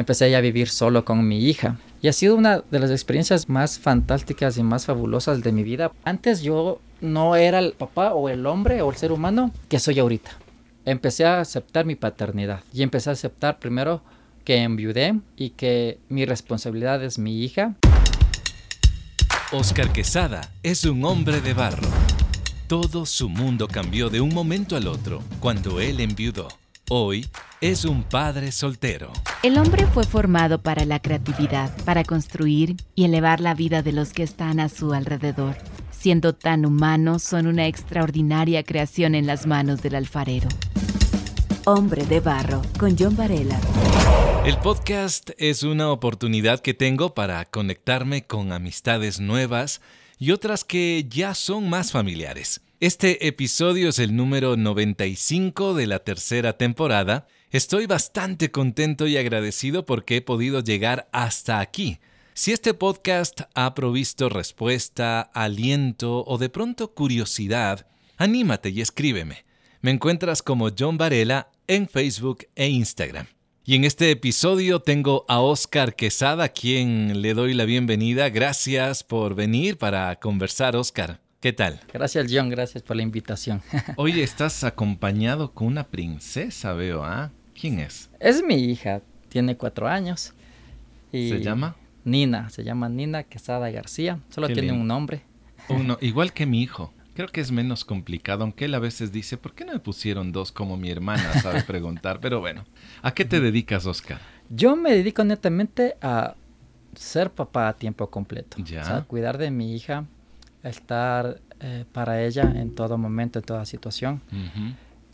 empecé a vivir solo con mi hija. Y ha sido una de las experiencias más fantásticas y más fabulosas de mi vida. Antes yo no era el papá o el hombre o el ser humano que soy ahorita. Empecé a aceptar mi paternidad y empecé a aceptar primero que enviudé y que mi responsabilidad es mi hija. Oscar Quesada es un hombre de barro. Todo su mundo cambió de un momento al otro cuando él enviudó. Hoy es un padre soltero. El hombre fue formado para la creatividad, para construir y elevar la vida de los que están a su alrededor. Siendo tan humanos, son una extraordinaria creación en las manos del alfarero. Hombre de Barro, con John Varela. El podcast es una oportunidad que tengo para conectarme con amistades nuevas y otras que ya son más familiares. Este episodio es el número 95 de la tercera temporada. Estoy bastante contento y agradecido porque he podido llegar hasta aquí. Si este podcast ha provisto respuesta, aliento o de pronto curiosidad, anímate y escríbeme. Me encuentras como John Varela en Facebook e Instagram. Y en este episodio tengo a Oscar Quesada, a quien le doy la bienvenida. Gracias por venir para conversar, Oscar. ¿Qué tal? Gracias, John. Gracias por la invitación. Hoy estás acompañado con una princesa, veo, ¿ah? ¿Quién es? Es mi hija. Tiene cuatro años. ¿Se llama? Nina. Se llama Nina Quesada García. Solo tiene un nombre. Uno, igual que mi hijo. Creo que es menos complicado, aunque él a veces dice, ¿por qué no me pusieron dos como mi hermana sabe preguntar? Pero bueno, ¿a qué te dedicas, Oscar? Yo me dedico netamente a ser papá a tiempo completo. Ya. O sea, cuidar de mi hija, estar eh, para ella en todo momento, en toda situación.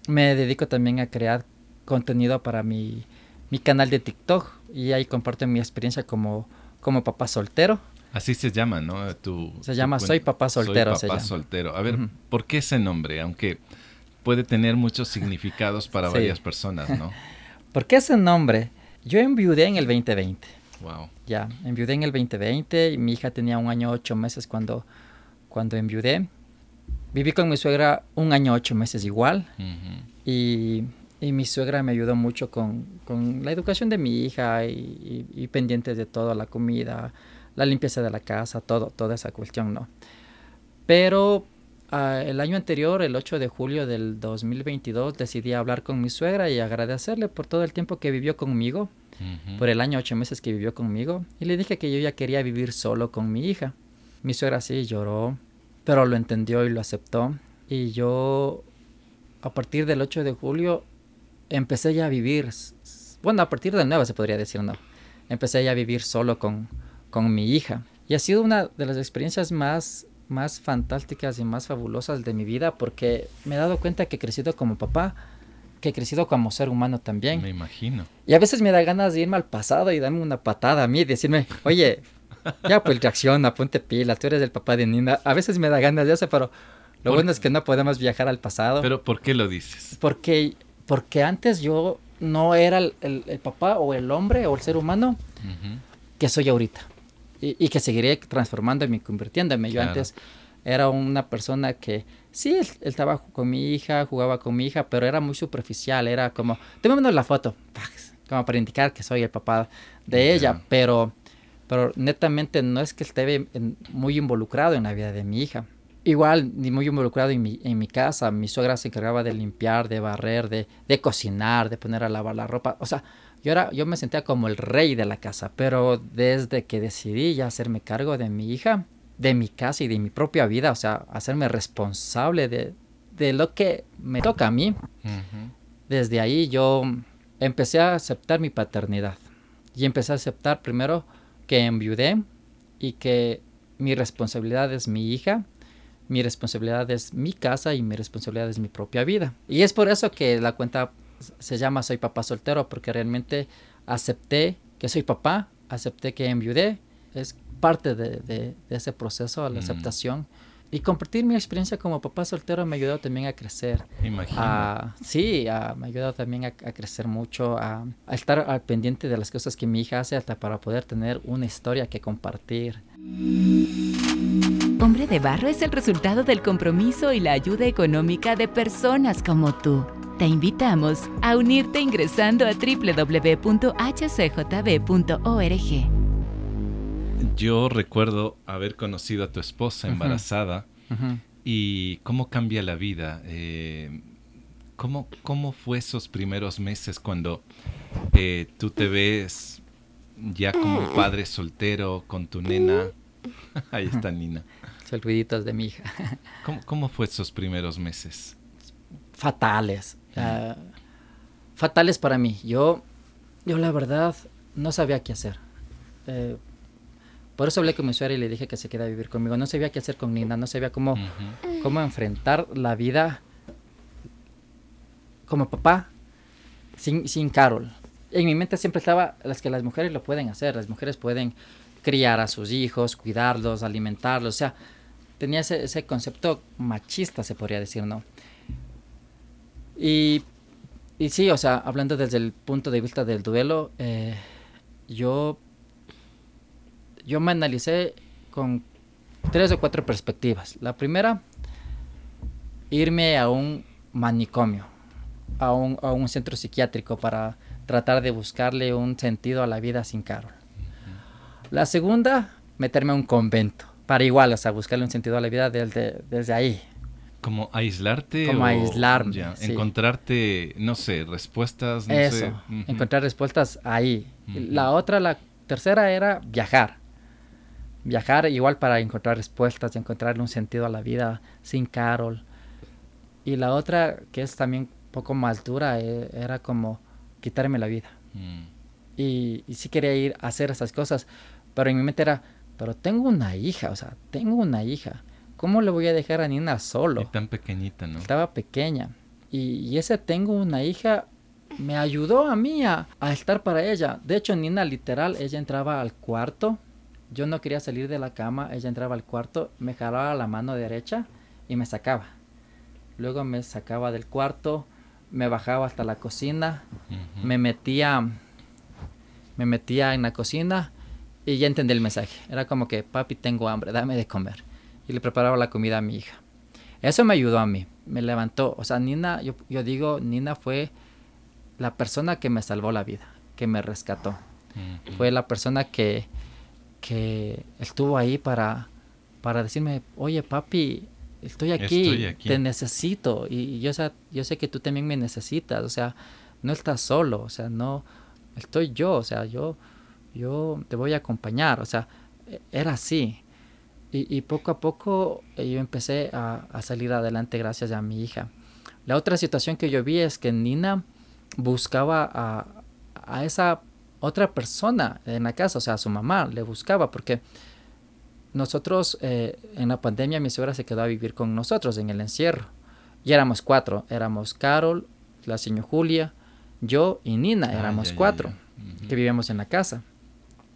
Me dedico también a crear contenido para mi, mi, canal de TikTok y ahí comparto mi experiencia como, como papá soltero. Así se llama, ¿no? Tu, se llama Soy Papá Soltero. Soy Papá Soltero. A ver, ¿por qué ese nombre? Aunque puede tener muchos significados para varias personas, ¿no? ¿Por qué ese nombre? Yo enviudé en el 2020. Wow. Ya, enviudé en el 2020 y mi hija tenía un año ocho meses cuando cuando enviudé. Viví con mi suegra un año, ocho meses igual. y, y, mi suegra me ayudó mucho con, con la educación de mi hija y, y, pendientes de todo, la comida, la limpieza de la casa, todo, toda esa cuestión, ¿no? Pero uh, el año anterior, el 8 de julio del 2022, decidí hablar con mi suegra y agradecerle por todo el tiempo que vivió conmigo, por el año, ocho meses que vivió conmigo. Y le dije que yo ya quería vivir solo con mi hija. Mi suegra sí lloró, pero lo entendió y lo aceptó. Y yo, a partir del 8 de julio, empecé ya a vivir, bueno, a partir del 9 se podría decir, no, empecé ya a vivir solo con, con mi hija. Y ha sido una de las experiencias más, más fantásticas y más fabulosas de mi vida porque me he dado cuenta que he crecido como papá, que he crecido como ser humano también. Me imagino. Y a veces me da ganas de irme al pasado y darme una patada a mí y decirme, oye, ya, pues reacciona, ponte pila, tú eres el papá de Nina. A veces me da ganas de eso, pero lo bueno es que no podemos viajar al pasado. ¿Pero por qué lo dices? Porque, porque antes yo no era el, el, papá o el hombre o el ser humano que soy ahorita. Y, y, que seguiré transformándome y convirtiéndome. Yo antes era una persona que sí, él, estaba con mi hija, jugaba con mi hija, pero era muy superficial. Era como, te mando la foto, como para indicar que soy el papá de ella, pero pero netamente no es que esté muy involucrado en la vida de mi hija. Igual, ni muy involucrado en mi, en mi casa. Mi suegra se encargaba de limpiar, de barrer, de, de cocinar, de poner a lavar la ropa. O sea, yo, era, yo me sentía como el rey de la casa. Pero desde que decidí ya hacerme cargo de mi hija, de mi casa y de mi propia vida, o sea, hacerme responsable de, de lo que me toca a mí, desde ahí yo empecé a aceptar mi paternidad. Y empecé a aceptar primero que enviudé y que mi responsabilidad es mi hija, mi responsabilidad es mi casa y mi responsabilidad es mi propia vida. Y es por eso que la cuenta se llama Soy papá soltero, porque realmente acepté que soy papá, acepté que enviudé, es parte de, de, ese proceso, la aceptación. Y compartir mi experiencia como papá soltero me ha ayudado también a crecer. Imagino. sí, me ha ayudado también a, crecer mucho, a, estar al pendiente de las cosas que mi hija hace hasta para poder tener una historia que compartir. Hombre de Barro es el resultado del compromiso y la ayuda económica de personas como tú. Te invitamos a unirte ingresando a www.hcjb.org. Yo recuerdo haber conocido a tu esposa embarazada y cómo cambia la vida. Eh, ¿cómo, ¿Cómo fue esos primeros meses cuando eh, tú te ves ya como padre soltero con tu nena? Ahí está Nina. Saluditos de mi hija. ¿Cómo, ¿Cómo fue esos primeros meses? Fatales. Fatales para mí. Yo, yo la verdad no sabía qué hacer. Eh, por eso hablé con mi suegra y le dije que se queda a vivir conmigo. No sabía qué hacer con Nina, no sabía cómo, cómo enfrentar la vida como papá sin, sin Carol. En mi mente siempre estaba las que las mujeres lo pueden hacer. Las mujeres pueden criar a sus hijos, cuidarlos, alimentarlos. O sea, tenía ese, ese concepto machista, se podría decir, ¿no? Y, y sí, o sea, hablando desde el punto de vista del duelo, eh, yo yo me analicé con tres o cuatro perspectivas. La primera, irme a un manicomio, a un, a un centro psiquiátrico para tratar de buscarle un sentido a la vida sin Carol. La segunda, meterme a un convento, para igual, o sea, buscarle un sentido a la vida desde, desde ahí. Como aislarte. Como aislarme. Encontrarte, no sé, respuestas. No Eso, encontrar respuestas ahí. La otra, la tercera era viajar viajar igual para encontrar respuestas y encontrarle un sentido a la vida sin Carol. Y la otra, que es también un poco más dura, eh, era como quitarme la vida. Mm. Y, y, sí quería ir a hacer esas cosas, pero en mi mente era, pero tengo una hija, o sea, tengo una hija. ¿Cómo le voy a dejar a Nina solo? Y tan pequeñita, ¿no? Estaba pequeña. Y, y ese tengo una hija me ayudó a mí a, a, estar para ella. De hecho, Nina literal, ella entraba al cuarto yo no quería salir de la cama, ella entraba al cuarto, me jalaba la mano derecha y me sacaba. Luego me sacaba del cuarto, me bajaba hasta la cocina, me metía me metía en la cocina y ya entendí el mensaje. Era como que, papi, tengo hambre, dame de comer. Y le preparaba la comida a mi hija. Eso me ayudó a mí, me levantó. O sea, Nina, yo, yo digo, Nina fue la persona que me salvó la vida, que me rescató. Fue la persona que, que estuvo ahí para, para decirme, oye papi, estoy aquí, te necesito y yo, yo sé que tú también me necesitas, o sea, no estás solo, o sea, no, estoy yo, o sea, yo, yo te voy a acompañar, o sea, e, era así. Y, poco a poco eh, yo empecé a, a, salir adelante gracias a mi hija. La otra situación que yo vi es que Nina buscaba a, a esa otra persona en la casa, o sea, su mamá le buscaba, porque nosotros eh, en la pandemia mi suegra se quedó a vivir con nosotros en el encierro. Y éramos cuatro, éramos Carol, la señora Julia, yo y Nina, ah, éramos cuatro que vivíamos en la casa.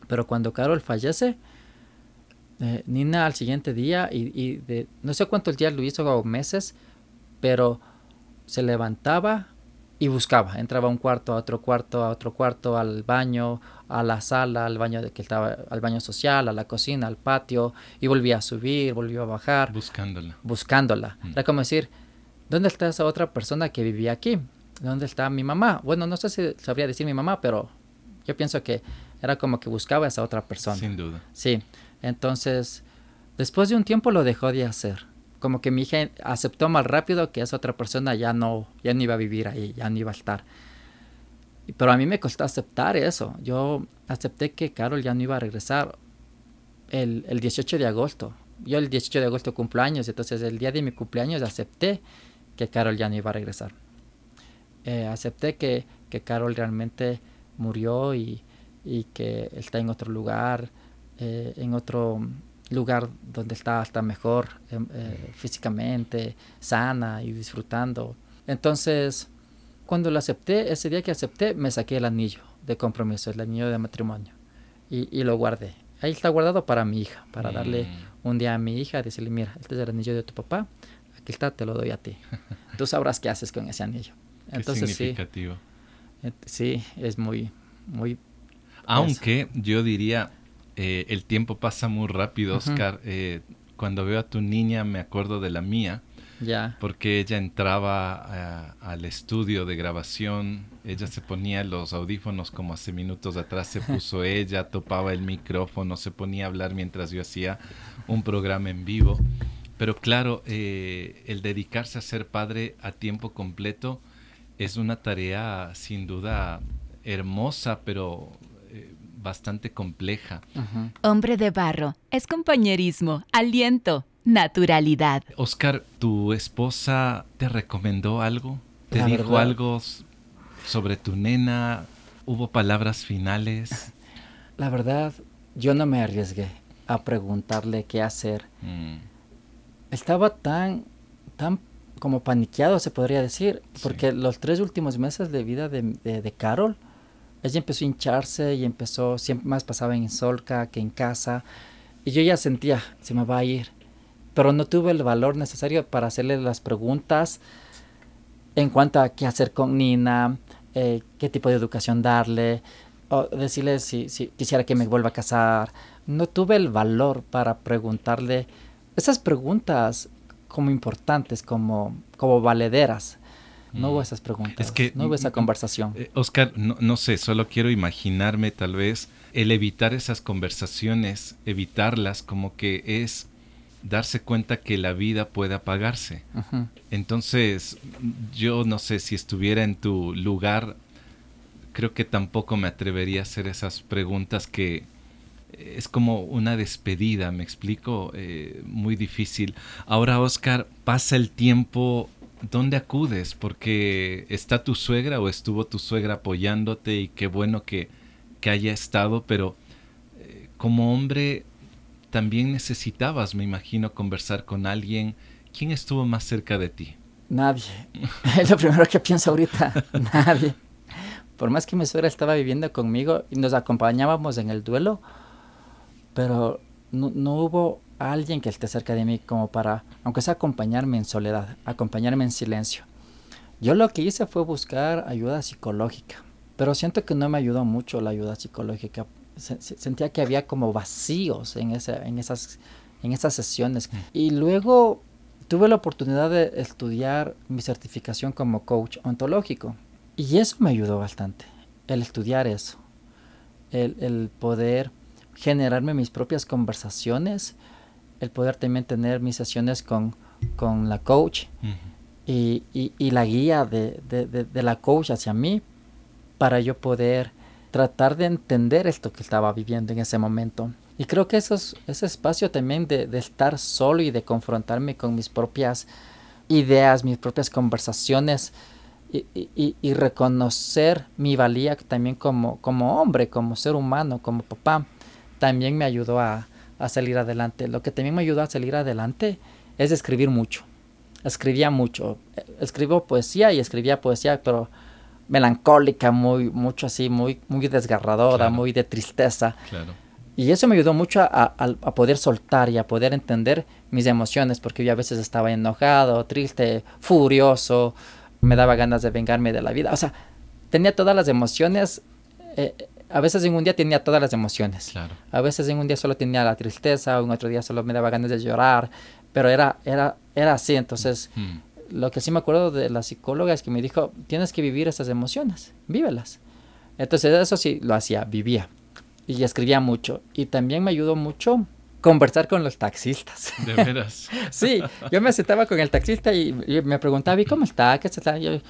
Pero cuando Carol fallece, eh, Nina al siguiente día, y, y de, no sé cuántos días lo hizo, o meses, pero se levantaba, y buscaba, entraba a un cuarto, a otro cuarto, a otro cuarto, al baño, a la sala, al baño de que estaba, al baño social, a la cocina, al patio, y volvía a subir, volvió a bajar. Buscándola. Buscándola. Mm. Era como decir, ¿dónde está esa otra persona que vivía aquí? ¿Dónde está mi mamá? Bueno, no sé si sabría decir mi mamá, pero yo pienso que era como que buscaba a esa otra persona. Sin duda. Sí. Entonces, después de un tiempo lo dejó de hacer como que mi hija aceptó más rápido que esa otra persona ya no, ya no iba a vivir ahí, ya no iba a estar. Pero a mí me costó aceptar eso. Yo acepté que Carol ya no iba a regresar el, el 18 de agosto. Yo el 18 de agosto cumpleaños, entonces el día de mi cumpleaños acepté que Carol ya no iba a regresar. Eh, acepté que, que Carol realmente murió y, y, que está en otro lugar, eh, en otro lugar donde está hasta mejor em, eh, físicamente, sana y disfrutando. Entonces, cuando lo acepté, ese día que acepté, me saqué el anillo de compromiso, el anillo de matrimonio, y, y lo guardé. Ahí está guardado para mi hija, para darle mm. un día a mi hija, decirle, mira, este es el anillo de tu papá, aquí está, te lo doy a ti. Tú sabrás qué haces con ese anillo. Entonces, significativo. Sí, sí, es muy, muy... Aunque yo diría, eh, el tiempo pasa muy rápido, Oscar. Eh, cuando veo a tu niña, me acuerdo de la mía. Ya. Porque ella entraba eh, al estudio de grabación, ella se ponía los audífonos como hace minutos atrás se puso ella, topaba el micrófono, se ponía a hablar mientras yo hacía un programa en vivo. Pero claro, eh, el dedicarse a ser padre a tiempo completo es una tarea sin duda hermosa, pero bastante compleja. Hombre de barro, es compañerismo, aliento, naturalidad. Oscar, ¿tu esposa te recomendó algo? ¿Te dijo algo sobre tu nena? ¿Hubo palabras finales? La verdad, yo no me arriesgué a preguntarle qué hacer. Mm. Estaba tan, tan como paniqueado, se podría decir, porque los tres últimos meses de vida de, de Carol, ella empezó a hincharse y empezó, siempre más pasaba en Solca que en casa. Y yo ya sentía, se me va a ir. Pero no tuve el valor necesario para hacerle las preguntas en cuanto a qué hacer con Nina, eh, qué tipo de educación darle, o decirle si, si quisiera que me vuelva a casar. No tuve el valor para preguntarle esas preguntas como importantes, como, como valederas. No hubo mm. esas preguntas, que, no hubo esa conversación. Eh, Oscar, no, no, sé, solo quiero imaginarme tal vez el evitar esas conversaciones, evitarlas, como que es darse cuenta que la vida puede apagarse. Entonces, yo no sé si estuviera en tu lugar, creo que tampoco me atrevería a hacer esas preguntas que es como una despedida, me explico, eh, muy difícil. Ahora, Oscar, pasa el tiempo ¿dónde acudes? Porque está tu suegra o estuvo tu suegra apoyándote y qué bueno que, haya estado, pero eh, como hombre también necesitabas, me imagino, conversar con alguien. ¿Quién estuvo más cerca de ti? Nadie. es lo primero que pienso ahorita. Nadie. Por más que mi suegra estaba viviendo conmigo y nos acompañábamos en el duelo, pero no, no hubo alguien que esté cerca de mí como para, aunque sea acompañarme en soledad, acompañarme en silencio. Yo lo que hice fue buscar ayuda psicológica, pero siento que no me ayudó mucho la ayuda psicológica. sentía que había como vacíos en, en, esas, en esas sesiones. Mm. Y luego tuve la oportunidad de estudiar mi certificación como coach ontológico. Y eso me ayudó bastante, el estudiar eso, el, el poder generarme mis propias conversaciones el poder también tener mis sesiones con, con la coach y, y, la guía de, de, la coach hacia mí para yo poder tratar de entender esto que estaba viviendo en ese momento. Y creo que eso ese espacio también de, estar solo y de confrontarme con mis propias ideas, mis propias conversaciones y, y, y reconocer mi valía también como, como hombre, como ser humano, como papá, también me ayudó a, a salir adelante. Lo que también me ayudó a salir adelante es escribir mucho. Escribía mucho. Escribo poesía y escribía poesía, pero melancólica, muy, mucho así, muy, muy desgarradora, muy de tristeza. Y eso me ayudó mucho a, poder soltar y a poder entender mis emociones, porque yo a veces estaba enojado, triste, furioso, me daba ganas de vengarme de la vida. O sea, tenía todas las emociones eh, a veces en un día tenía todas las emociones. A veces en un día solo tenía la tristeza, un otro día solo me daba ganas de llorar, pero era, era, era así. Entonces, mm. lo que sí me acuerdo de la psicóloga es que me dijo, tienes que vivir esas emociones, vívelas. Entonces, eso sí lo hacía, vivía. Y escribía mucho. Y también me ayudó mucho conversar con los taxistas. De veras. sí, yo me sentaba con el taxista y, me preguntaba, ¿y cómo está? ¿Qué está? Yo,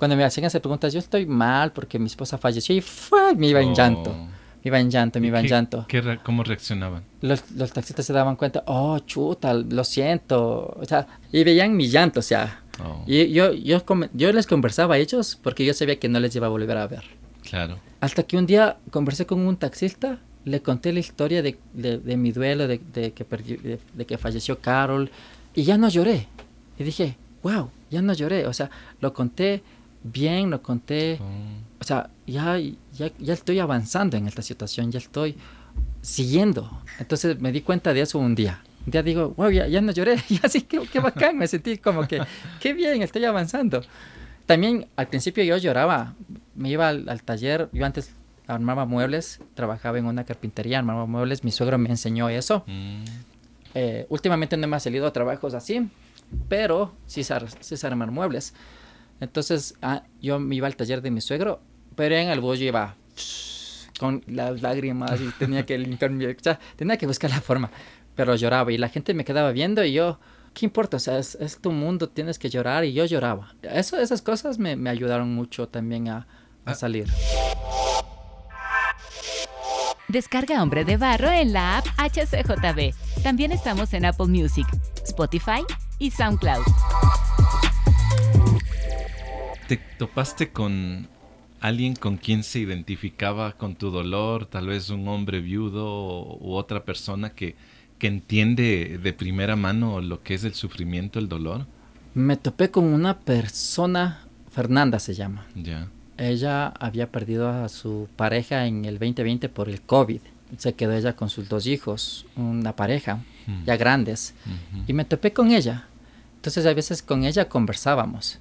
cuando me hacían esas preguntas, yo estoy mal porque mi esposa falleció y fue, me iba en llanto. Me iba en llanto, me iba en llanto. ¿Cómo reaccionaban? Los, taxistas se daban cuenta, oh, chuta, lo siento. O sea, y veían mi llanto, o sea. Oh. Y yo, yo, yo les conversaba a ellos porque yo sabía que no les iba a volver a ver. Claro. Hasta que un día conversé con un taxista, le conté la historia de, de, mi duelo, de, de que de, que falleció Carol, y ya no lloré. Y dije, wow, ya no lloré. O sea, lo conté bien, lo conté. O sea, ya, ya, ya estoy avanzando en esta situación, ya estoy siguiendo. Entonces me di cuenta de eso un día. Un día digo, wow, ya, ya no lloré, ya sí, qué, qué bacán, me sentí como que, qué bien, estoy avanzando. También al principio yo lloraba, me iba al, taller, yo antes armaba muebles, trabajaba en una carpintería, armaba muebles, mi suegro me enseñó eso. Mm. Eh, últimamente no me ha salido a trabajos así, pero sí sé, sí armar muebles. Entonces ah, yo me iba al taller de mi suegro, pero en el bus yo iba con las lágrimas y tenía que limpiar mi... O sea, tenía que buscar la forma, pero lloraba y la gente me quedaba viendo y yo... ¿Qué importa? O sea, es, tu mundo, tienes que llorar y yo lloraba. Eso, esas cosas me, me ayudaron mucho también a, a ah. salir. Descarga Hombre de Barro en la app HCJB. También estamos en Apple Music, Spotify y SoundCloud. ¿Te topaste con alguien con quien se identificaba con tu dolor? Tal vez un hombre viudo u otra persona que, que entiende de primera mano lo que es el sufrimiento, el dolor. Me topé con una persona, Fernanda se llama. Ya ella había perdido a su pareja en el 2020 por el COVID. Se quedó ella con sus dos hijos, una pareja, mm. ya grandes. Y me topé con ella. Entonces a veces con ella conversábamos.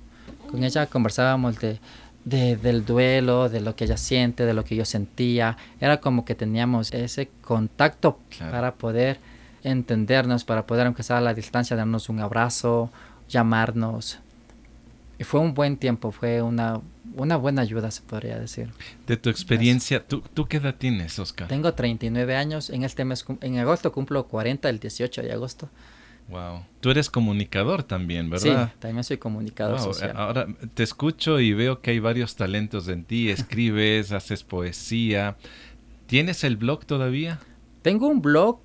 Con ella conversábamos de, del duelo, de lo que ella siente, de lo que yo sentía. Era como que teníamos ese contacto para poder entendernos, para poder, aunque sea a la distancia, darnos un abrazo, llamarnos. Y fue un buen tiempo, fue una una buena ayuda, se podría decir. De tu experiencia, ¿tú, ¿tú qué edad tienes, Oscar? Tengo 39 años, en este mes, en agosto cumplo 40, el 18 de agosto. Wow. Tú eres comunicador también, ¿verdad? Sí, también soy comunicador social. Ahora te escucho y veo que hay varios talentos en ti. Escribes, haces poesía. ¿Tienes el blog todavía? Tengo un blog,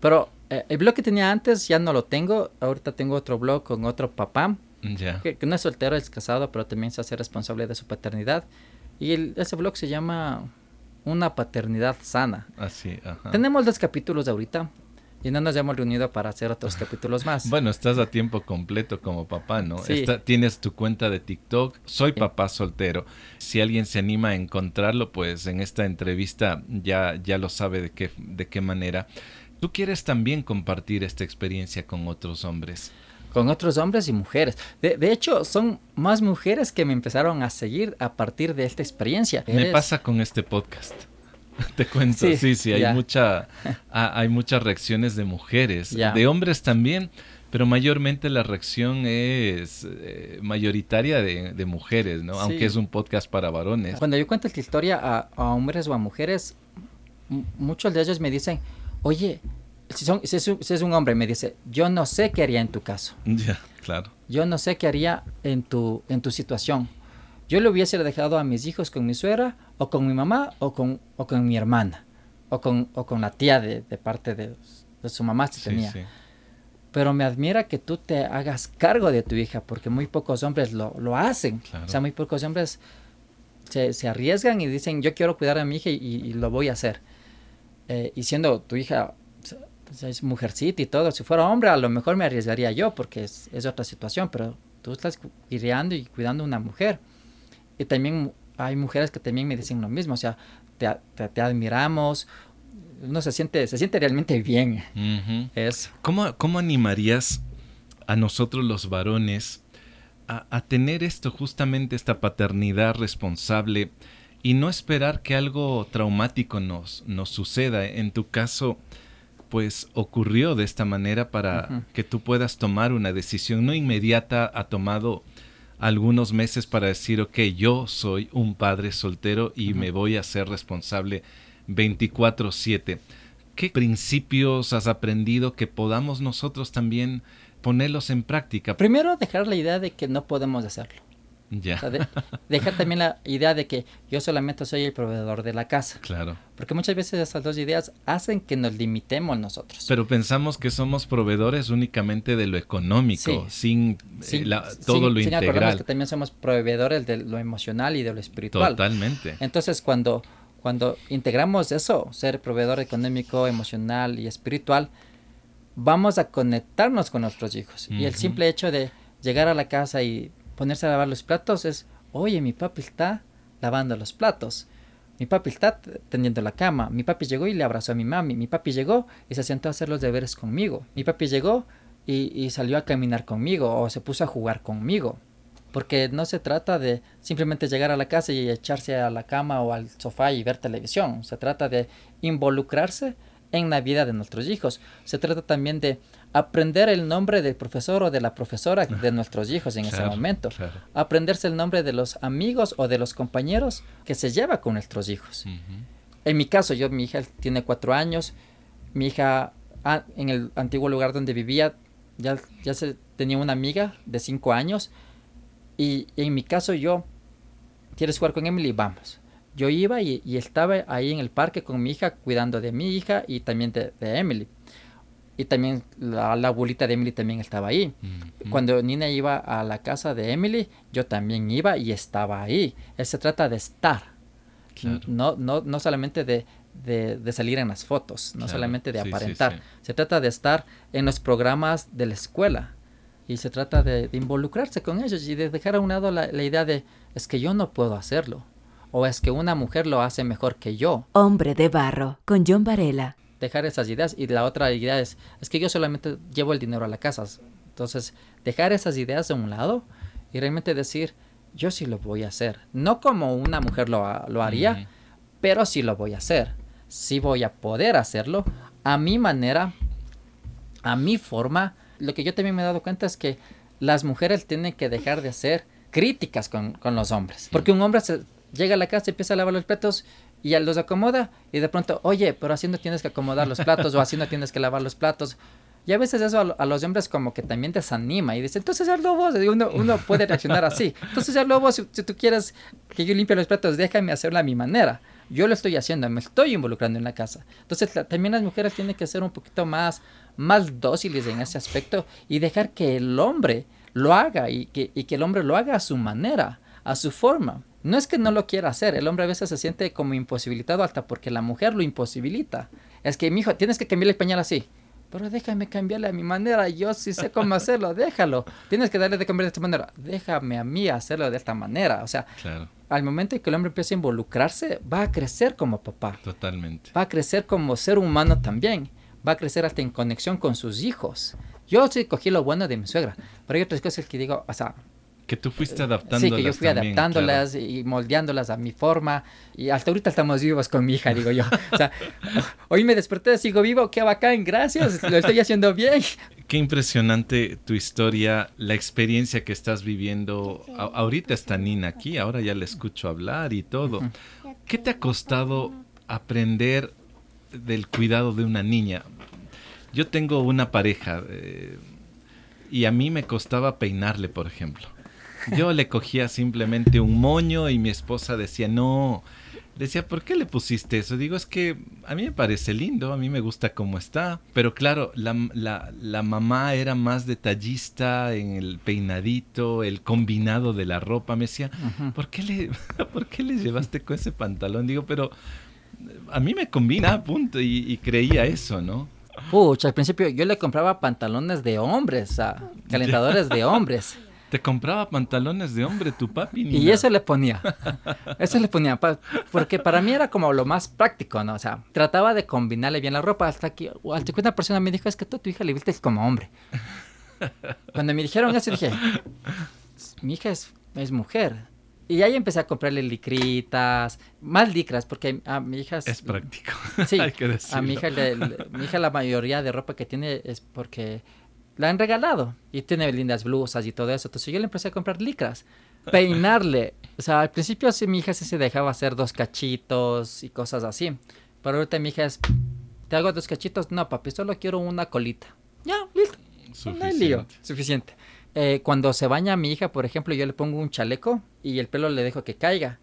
pero eh, el blog que tenía antes ya no lo tengo. Ahorita tengo otro blog con otro papá que, no es soltero, es casado, pero también se hace responsable de su paternidad. Y ese blog se llama Una paternidad sana. Así, Tenemos dos capítulos ahorita. Y no nos hemos reunido para hacer otros capítulos más. Bueno, estás a tiempo completo como papá, ¿no? tienes tu cuenta de TikTok. Soy papá soltero. Si alguien se anima a encontrarlo, pues en esta entrevista ya, ya lo sabe de qué, de qué manera. ¿Tú quieres también compartir esta experiencia con otros hombres? con otros hombres y mujeres. De, de, hecho, son más mujeres que me empezaron a seguir a partir de esta experiencia. Me pasa con este podcast. Te cuento, sí, sí, hay, mucha, hay muchas reacciones de mujeres, de hombres también, pero mayormente la reacción es eh, mayoritaria de, mujeres, ¿no? Aunque es un podcast para varones. Cuando yo cuento esta historia a, a hombres o a mujeres, muchos de ellos me dicen, oye, si, son, si, es un, hombre, me dice, yo no sé qué haría en tu caso. Ya, claro. Yo no sé qué haría en tu, en tu situación. Yo le hubiese dejado a mis hijos con mi suegra, o con mi mamá, o con, o con mi hermana, o con, o con la tía de, de parte de, de, su mamá si tenía. Pero me admira que tú te hagas cargo de tu hija, porque muy pocos hombres lo, lo hacen. O sea, muy pocos hombres se, se, arriesgan y dicen, yo quiero cuidar a mi hija y, lo voy a hacer. Eh, y siendo tu hija es mujercita y todo. Si fuera hombre, a lo mejor me arriesgaría yo porque es, es otra situación, pero tú estás criando y cuidando a una mujer. Y también hay mujeres que también me dicen lo mismo, o sea, te, te, admiramos, uno se siente, se siente realmente bien. eso. ¿Cómo, ¿Cómo animarías a nosotros los varones a, a tener esto, justamente esta paternidad responsable y no esperar que algo traumático nos, nos suceda? En tu caso, pues ocurrió de esta manera para que tú puedas tomar una decisión no inmediata, ha tomado algunos meses para decir, ok, yo soy un padre soltero y me voy a ser responsable 24/7. ¿Qué principios has aprendido que podamos nosotros también ponerlos en práctica? Primero, dejar la idea de que no podemos hacerlo. Ya. dejar también la idea de que yo solamente soy el proveedor de la casa. Claro. Porque muchas veces estas dos ideas hacen que nos limitemos nosotros. Pero pensamos que somos proveedores únicamente de lo económico, sin, eh, todo lo integral. que también somos proveedores de lo emocional y de lo espiritual. Totalmente. Entonces, cuando, cuando integramos eso, ser proveedor económico, emocional y espiritual, vamos a conectarnos con nuestros hijos. Y el simple hecho de llegar a la casa y ponerse a lavar los platos es, oye, mi papi está lavando los platos. Mi papi está tendiendo la cama. Mi papi llegó y le abrazó a mi mami. Mi papi llegó y se sentó a hacer los deberes conmigo. Mi papi llegó y, salió a caminar conmigo o se puso a jugar conmigo. Porque no se trata de simplemente llegar a la casa y echarse a la cama o al sofá y ver televisión. Se trata de involucrarse en la vida de nuestros hijos. Se trata también de aprender el nombre del profesor o de la profesora de nuestros hijos en ese momento, aprenderse el nombre de los amigos o de los compañeros que se lleva con nuestros hijos. En mi caso, yo, mi hija tiene cuatro años, mi hija ah, en el antiguo lugar donde vivía ya, ya se, tenía una amiga de cinco años y, en mi caso yo, ¿quieres jugar con Emily? Vamos. Yo iba y, estaba ahí en el parque con mi hija cuidando de mi hija y también de, Emily. Y también la, abuelita de Emily también estaba ahí. Cuando Nina iba a la casa de Emily, yo también iba y estaba ahí. se trata de estar. No, no, no solamente de, de, salir en las fotos, no solamente de aparentar. Se trata de estar en los programas de la escuela y se trata de, involucrarse con ellos y de dejar a un lado la, idea de es que yo no puedo hacerlo o es que una mujer lo hace mejor que yo. Hombre de barro, con John Varela. Dejar esas ideas y la otra idea es es que yo solamente llevo el dinero a la casa. Entonces, dejar esas ideas de un lado y realmente decir yo sí lo voy a hacer. No como una mujer lo, lo haría, pero sí lo voy a hacer sí voy a poder hacerlo a mi manera, a mi forma. Lo que yo también me he dado cuenta es que las mujeres tienen que dejar de ser críticas con, los hombres. Porque un hombre se, llega a la casa y empieza a lavar los platos y ya los acomoda y de pronto, oye, pero así no tienes que acomodar los platos o así no tienes que lavar los platos. Y a veces eso a, los hombres como que también desanima y dice, entonces hazlo vos. Uno, uno puede reaccionar así. Entonces hazlo vos, si, si, tú quieres que yo limpie los platos, déjame hacerlo a mi manera yo lo estoy haciendo, me estoy involucrando en la casa. Entonces también las mujeres tienen que ser un poquito más, más dóciles en ese aspecto y dejar que el hombre lo haga y que, y que el hombre lo haga a su manera, a su forma. No es que no lo quiera hacer, el hombre a veces se siente como imposibilitado hasta porque la mujer lo imposibilita. Es que, mi hijo, tienes que cambiar el pañal así. Pero déjame cambiarle a mi manera, yo sí sé cómo hacerlo, déjalo. Tienes que darle de cambiar de esta manera, déjame a mí hacerlo de esta manera. O sea, claro al momento en que el hombre empieza a involucrarse, va a crecer como papá. Totalmente. Va a crecer como ser humano también. Va a crecer hasta en conexión con sus hijos. Yo sí cogí lo bueno de mi suegra, pero hay otras cosas que digo, o sea... Que tú fuiste adaptándolas Sí, que yo fui adaptándolas y moldeándolas a mi forma. Y hasta ahorita estamos vivos con mi hija, digo yo. O sea, hoy me desperté, sigo vivo, qué bacán, gracias, lo estoy haciendo bien. Qué impresionante tu historia, la experiencia que estás viviendo. ahorita está Nina aquí, ahora ya la escucho hablar y todo. ¿Qué te ha costado aprender del cuidado de una niña? Yo tengo una pareja eh, y a mí me costaba peinarle, por ejemplo. Yo le cogía simplemente un moño y mi esposa decía, no, decía, ¿por qué le pusiste eso? Digo, es que a mí me parece lindo, a mí me gusta cómo está, pero claro, la, la, mamá era más detallista en el peinadito, el combinado de la ropa, me decía, ¿por, qué le, ¿por qué le llevaste con ese pantalón? Digo, pero a mí me combina, punto, y, creía eso, ¿no? Pucha, al principio yo le compraba pantalones de hombres, o calentadores de hombres. Te compraba pantalones de hombre tu papi. Y eso le ponía. Eso le ponía. Porque para mí era como lo más práctico, ¿no? O sea, trataba de combinarle bien la ropa hasta que, hasta que una persona me dijo, es que tú a tu hija le vistes como hombre. Cuando me dijeron eso dije, mi hija es, es mujer. Y ahí empecé a comprarle licritas, más licras, porque a mi hija... Es, práctico. Sí, Hay que a mi hija, mi hija la mayoría de ropa que tiene es porque la han regalado y tiene lindas blusas y todo eso. Entonces yo le empecé a comprar licras, peinarle. O sea, al principio sí mi hija sí se dejaba hacer dos cachitos y cosas así. Pero ahorita mi hija es, ¿te hago dos cachitos? No, papi, solo quiero una colita. Ya, listo. Suficiente. Suficiente. Eh, cuando se baña mi hija, por ejemplo, yo le pongo un chaleco y el pelo le dejo que caiga.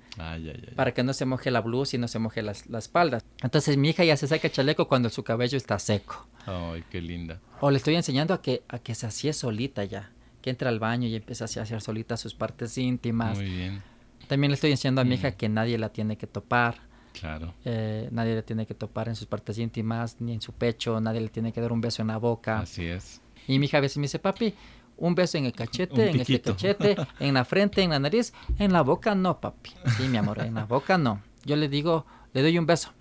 Para que no se moje la blusa y no se moje las, la espalda. Entonces mi hija ya se saca el chaleco cuando su cabello está seco. Ay, qué linda. O le estoy enseñando a que, a que se hacía solita ya. Que entra al baño y empieza a hacer solita sus partes íntimas. Muy bien. También le estoy enseñando a mi hija mm. que nadie la tiene que topar. Claro. Eh, nadie le tiene que topar en sus partes íntimas, ni en su pecho, nadie le tiene que dar un beso en la boca. Así es. Y mi hija a veces me dice, papi, un beso en el cachete, en este cachete, en la frente, en la nariz, en la boca no, papi. Sí, mi amor, en la boca no. Yo le digo, le doy un beso.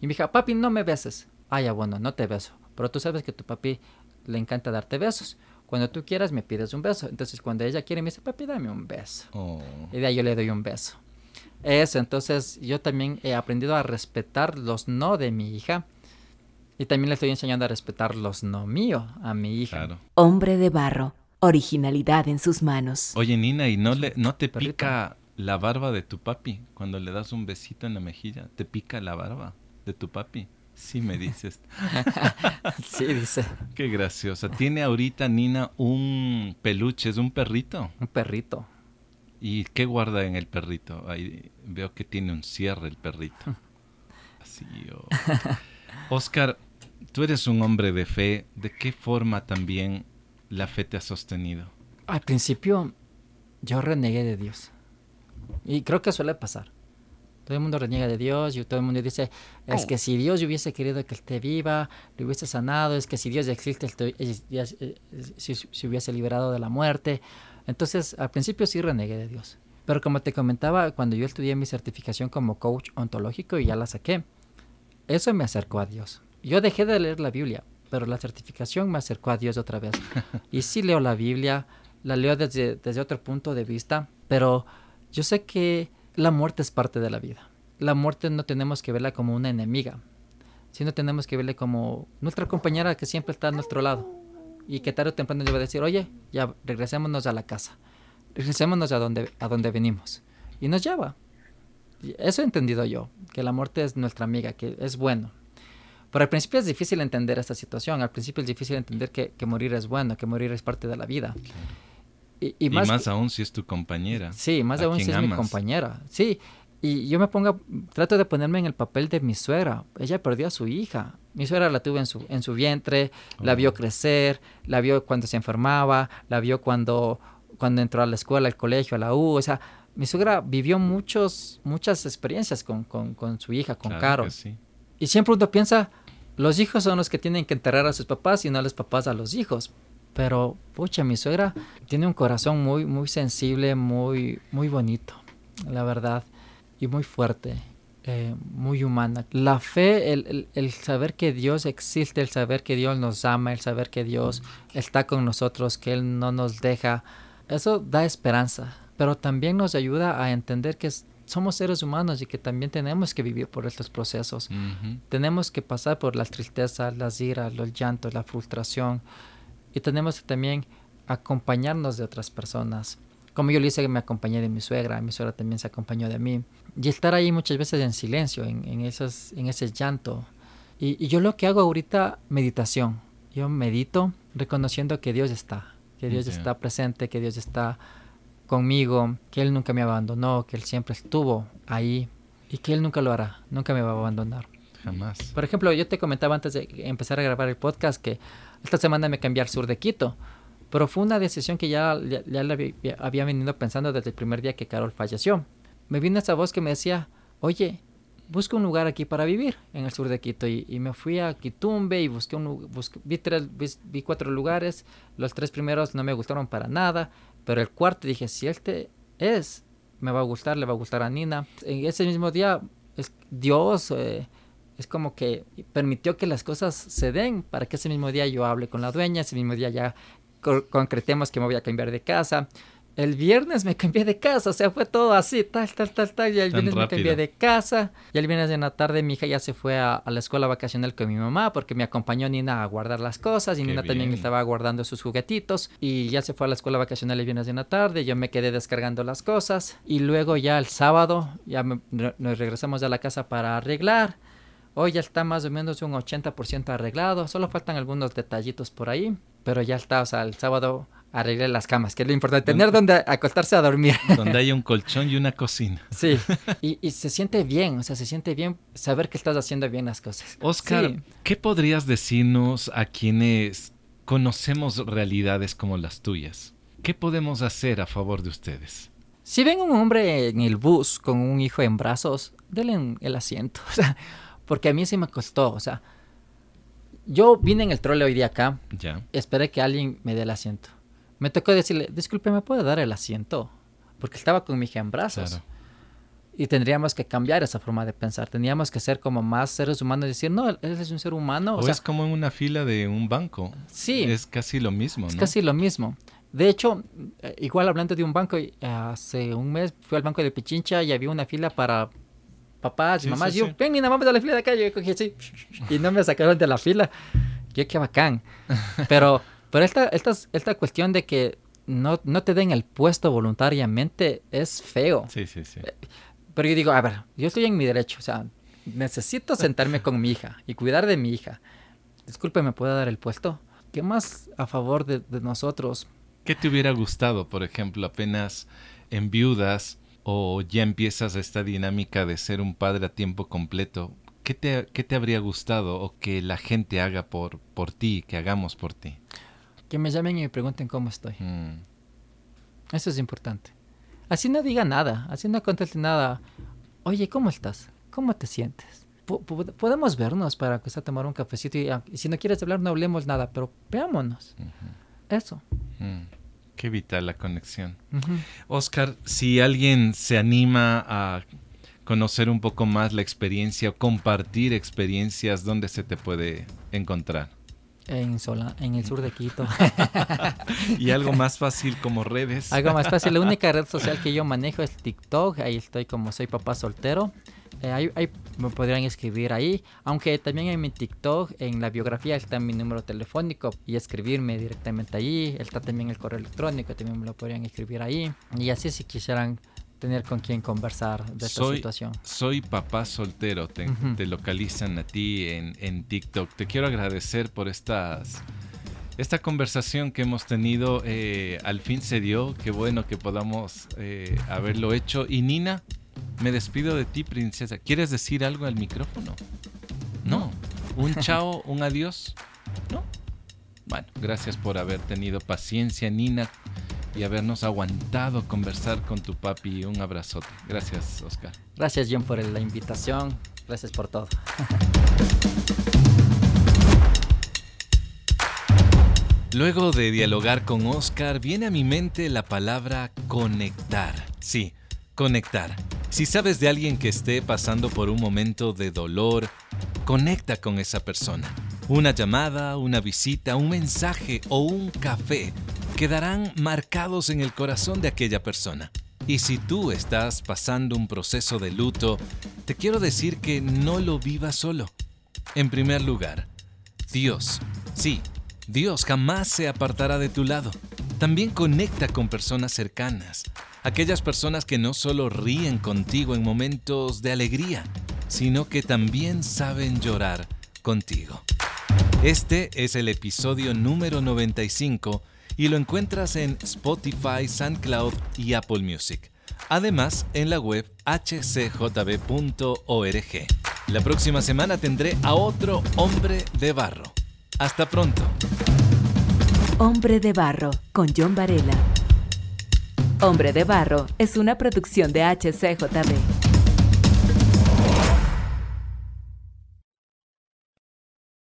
Y mi hija, papi, no me beses. Ah, ya bueno, no te beso. Pero tú sabes que tu papi le encanta darte besos. Cuando tú quieras me pides un beso. Entonces cuando ella quiere me dice, papi, dame un beso. Oh. Y de ahí yo le doy un beso. Eso, entonces yo también he aprendido a respetar los no de mi hija Y también le estoy enseñando a respetar los no míos a mi hija. Claro. Hombre de barro, originalidad en sus manos. Oye, Nina, ¿y no, le, no te pica la barba de tu papi cuando le das un besito en la mejilla? ¿Te pica la barba de tu papi? Sí, me dices. sí, dice. Qué graciosa. Tiene ahorita Nina un peluche, es un perrito. Un perrito. ¿Y qué guarda en el perrito? Ahí veo que tiene un cierre el perrito. Así. Oh. Oscar, tú eres un hombre de fe. ¿De qué forma también la fe te ha sostenido? Al principio yo renegué de Dios. Y creo que suele pasar. Todo el mundo reniega de Dios y todo el mundo dice, es que si Dios hubiese querido que él te viva, le hubiese sanado, es que si Dios existe, si, hubiese liberado de la muerte. Entonces, al principio sí renegué de Dios. Pero como te comentaba, cuando yo estudié mi certificación como coach ontológico y ya la saqué, eso me acercó a Dios. Yo dejé de leer la Biblia, pero la certificación me acercó a Dios otra vez. y sí leo la Biblia, la leo desde, desde otro punto de vista, pero yo sé que la muerte es parte de la vida. La muerte no tenemos que verla como una enemiga, sino tenemos que verla como nuestra compañera que siempre está a nuestro lado y que tarde o temprano le va a decir, oye, ya regresémonos a la casa, regresémonos a donde, a donde venimos. Y nos lleva. Eso he entendido yo, que la muerte es nuestra amiga, que es bueno. Pero al principio es difícil entender esta situación, al principio es difícil entender que, que morir es bueno, que morir es parte de la vida. Y, más, aún si es tu compañera. Sí, más aún si es mi compañera. Sí, y yo me pongo, trato de ponerme en el papel de mi suegra. Ella perdió a su hija. Mi suegra la tuve en su, en su vientre, la vio oh. crecer, la vio cuando se enfermaba, la vio cuando, cuando entró a la escuela, al colegio, a la U. O sea, mi suegra vivió muchos, muchas experiencias con, con, con su hija, con Caro. Y siempre uno piensa, los hijos son los que tienen que enterrar a sus papás y no los papás a los hijos. Pero, pucha, mi suegra tiene un corazón muy, muy sensible, muy, muy bonito, la verdad, y muy fuerte, eh, muy humana. La fe, el, el, saber que Dios existe, el saber que Dios nos ama, el saber que Dios está con nosotros, que Él no nos deja, eso da esperanza, pero también nos ayuda a entender que somos seres humanos y que también tenemos que vivir por estos procesos. Tenemos que pasar por las tristezas, las iras, los llantos, la frustración y tenemos que también acompañarnos de otras personas. Como yo le hice me acompañé de mi suegra, mi suegra también se acompañó de mí. Y estar ahí muchas veces en silencio, en, en, esos, en ese llanto. Y, yo lo que hago ahorita, meditación. Yo medito reconociendo que Dios está, que Dios está presente, que Dios está conmigo, que Él nunca me abandonó, que Él siempre estuvo ahí y que Él nunca lo hará, nunca me va a abandonar. Jamás. Por ejemplo, yo te comentaba antes de empezar a grabar el podcast que esta semana me cambié al sur de Quito. Pero fue una decisión que ya, ya, había, venido pensando desde el primer día que Carol falleció. Me vino esa voz que me decía, oye, busca un lugar aquí para vivir en el sur de Quito. Y, me fui a Quitumbe y busqué un, vi, vi, cuatro lugares. Los tres primeros no me gustaron para nada. Pero el cuarto dije, si este es, me va a gustar, le va a gustar a Nina. En ese mismo día, es, Dios... Eh, es como que permitió que las cosas se den para que ese mismo día yo hable con la dueña, ese mismo día ya concretemos que me voy a cambiar de casa. El viernes me cambié de casa, o sea, fue todo así, tal, tal, tal, tal. Y el viernes me cambié de casa. Y el viernes en la tarde mi hija ya se fue a, la escuela vacacional con mi mamá porque me acompañó Nina a guardar las cosas y Nina también estaba guardando sus juguetitos. Y ya se fue a la escuela vacacional el viernes en la tarde. Yo me quedé descargando las cosas. Y luego ya el sábado ya nos regresamos a la casa para arreglar. Hoy ya está más o menos un 80% arreglado, solo faltan algunos detallitos por ahí, pero ya está, o sea, el sábado arreglé las camas, que es lo importante, tener donde acostarse a dormir. Donde haya un colchón y una cocina. Sí, y, se siente bien, o sea, se siente bien saber que estás haciendo bien las cosas. Oscar, ¿qué podrías decirnos a quienes conocemos realidades como las tuyas? ¿Qué podemos hacer a favor de ustedes? Si ven un hombre en el bus con un hijo en brazos, denle el asiento. O sea, porque a mí sí me costó, o sea, yo vine en el trole hoy día acá, ya. esperé que alguien me dé el asiento. Me tocó decirle, disculpe, ¿me puede dar el asiento? Porque estaba con mi hija en brazos. Y tendríamos que cambiar esa forma de pensar. Tendríamos que ser como más seres humanos y decir, no, él es un ser humano. O, es como en una fila de un banco. Sí. Es casi lo mismo, Es casi lo mismo. De hecho, eh, igual hablando de un banco, hace un mes fui al banco de Pichincha y había una fila para papás y mamás. yo, ven, Nina, vamos a la fila de acá. Yo cogí así y no me sacaron de la fila. Yo, qué bacán. Pero, pero esta, esta, esta cuestión de que no, no te den el puesto voluntariamente es feo. Sí, sí, sí. Pero yo digo, a ver, yo estoy en mi derecho, o sea, necesito sentarme con mi hija y cuidar de mi hija. Disculpe, ¿me puede dar el puesto? ¿Qué más a favor de, nosotros? ¿Qué te hubiera gustado, por ejemplo, apenas en viudas o ya empiezas esta dinámica de ser un padre a tiempo completo? ¿Qué te, qué te habría gustado o que la gente haga por, por ti, que hagamos por ti? Que me llamen y me pregunten cómo estoy. Mm. Eso es importante. Así no diga nada, así no conteste nada. Oye, ¿cómo estás? ¿Cómo te sientes? podemos vernos para que a tomar un cafecito y, ah, si no quieres hablar no hablemos nada, pero veámonos. Eso. Mm. Qué vital la conexión. Oscar, si alguien se anima a conocer un poco más la experiencia o compartir experiencias, ¿dónde se te puede encontrar? En, Sola, en el sur de Quito. y algo más fácil como redes. Algo más fácil. La única red social que yo manejo es TikTok. Ahí estoy como soy papá soltero. Eh, ahí, me podrían escribir ahí. Aunque también en mi TikTok, en la biografía está mi número telefónico y escribirme directamente allí. Está también el correo electrónico, también me lo podrían escribir ahí. Y así si quisieran tener con quien conversar de esta situación. Soy papá soltero, te, localizan a ti en, en, TikTok. Te quiero agradecer por estas, esta conversación que hemos tenido. Eh, al fin se dio, qué bueno que podamos eh, haberlo hecho. Y Nina, me despido de ti, princesa. ¿Quieres decir algo al micrófono? No. ¿Un chao, un adiós? No. Bueno, gracias por haber tenido paciencia, Nina y habernos aguantado conversar con tu papi. Un abrazote. Gracias, Oscar. Gracias, John, por la invitación. Gracias por todo. Luego de dialogar con Oscar, viene a mi mente la palabra conectar. Sí, conectar. Si sabes de alguien que esté pasando por un momento de dolor, conecta con esa persona. Una llamada, una visita, un mensaje o un café quedarán marcados en el corazón de aquella persona. Y si tú estás pasando un proceso de luto, te quiero decir que no lo vivas solo. En primer lugar, Dios, sí, Dios jamás se apartará de tu lado. También conecta con personas cercanas, aquellas personas que no solo ríen contigo en momentos de alegría, sino que también saben llorar contigo. Este es el episodio número 95 y lo encuentras en Spotify, SoundCloud y Apple Music. Además, en la web hcjb.org. La próxima semana tendré a otro hombre de barro. Hasta pronto. Hombre de barro con John Varela. Hombre de barro es una producción de HCJB.